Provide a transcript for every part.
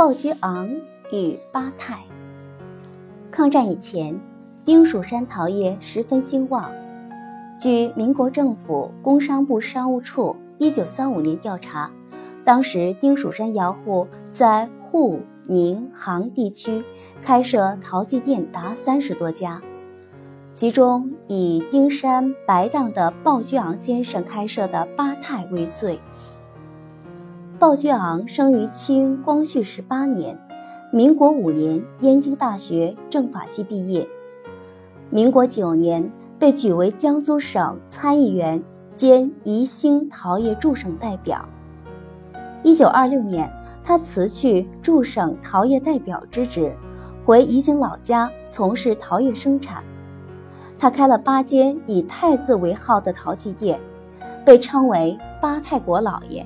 鲍学昂与巴泰。抗战以前，丁蜀山陶业十分兴旺。据民国政府工商部商务处一九三五年调查，当时丁蜀山窑户在沪宁杭地区开设陶器店达三十多家，其中以丁山白荡的鲍居昂先生开设的八泰为最。鲍居昂生于清光绪十八年，民国五年燕京大学政法系毕业，民国九年。被举为江苏省参议员兼宜兴陶业驻省代表。一九二六年，他辞去驻省陶业代表之职，回宜兴老家从事陶业生产。他开了八间以“太”字为号的陶器店，被称为“八泰国老爷”。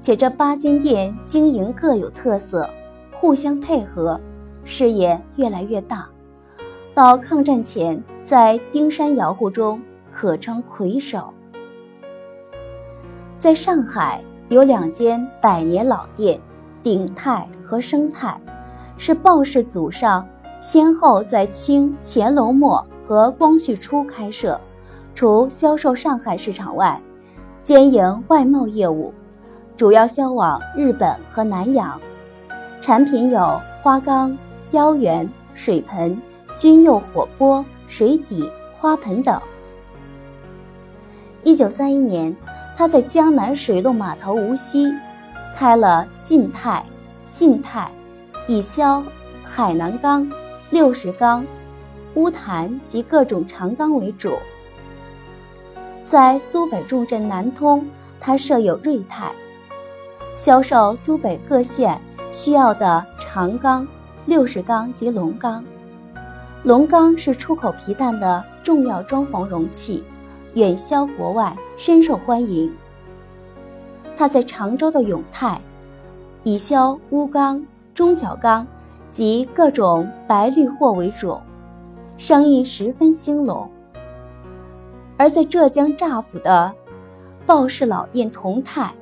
且这八间店经营各有特色，互相配合，事业越来越大。到抗战前，在丁山窑户中可称魁首。在上海有两间百年老店，鼎泰和生泰，是鲍氏祖上先后在清乾隆末和光绪初开设。除销售上海市场外，兼营外贸业务，主要销往日本和南洋。产品有花缸、腰圆、水盆。军用火钵、水底花盆等。一九三一年，他在江南水路码头无锡开了晋泰、信泰，以销海南钢、六十钢、乌檀及各种长钢为主。在苏北重镇南通，他设有瑞泰，销售苏北各县需要的长钢、六十钢及龙钢。龙缸是出口皮蛋的重要装潢容器，远销国外，深受欢迎。他在常州的永泰，以销钨钢、中小钢及各种白绿货为主，生意十分兴隆。而在浙江乍浦的鲍氏老店同泰，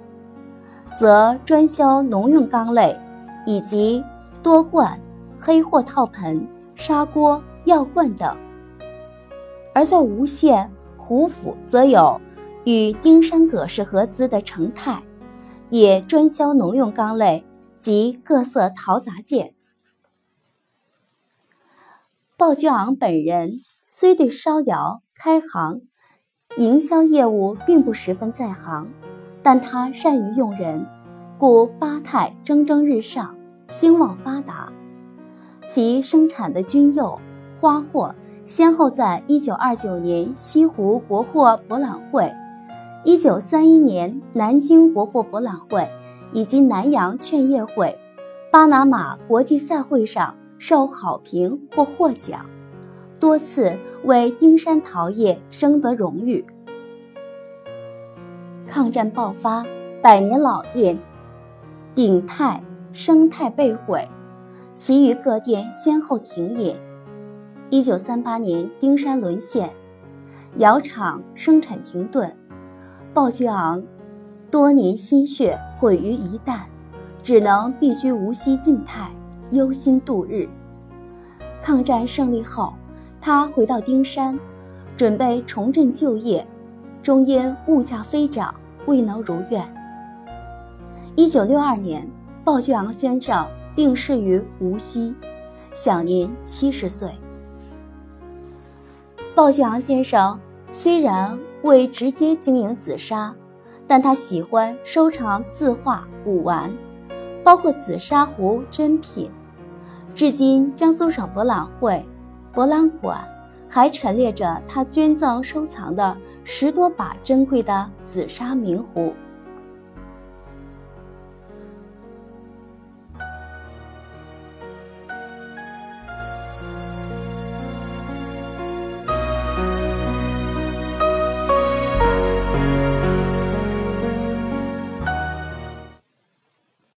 则专销农用钢类以及多罐、黑货套盆。砂锅、药罐等，而在吴县胡府，则有与丁山葛氏合资的成泰，也专销农用钢类及各色陶杂件。鲍居昂本人虽对烧窑开行、营销业务并不十分在行，但他善于用人，故八泰蒸蒸日上，兴旺发达。其生产的军釉、花货，先后在1929年西湖国货博览会、1931年南京国货博览会以及南洋劝业会、巴拿马国际赛会上受好评或获奖，多次为丁山陶业争得荣誉。抗战爆发，百年老店鼎泰、生态被毁。其余各店先后停业。一九三八年，丁山沦陷，窑厂生产停顿，鲍居昂多年心血毁于一旦，只能避居无锡晋泰，忧心度日。抗战胜利后，他回到丁山，准备重振旧业，终因物价飞涨，未能如愿。一九六二年，鲍居昂先生。病逝于无锡，享年七十岁。鲍居昂先生虽然未直接经营紫砂，但他喜欢收藏字画、古玩，包括紫砂壶珍品。至今，江苏省博览会博览馆还陈列着他捐赠收藏的十多把珍贵的紫砂名壶。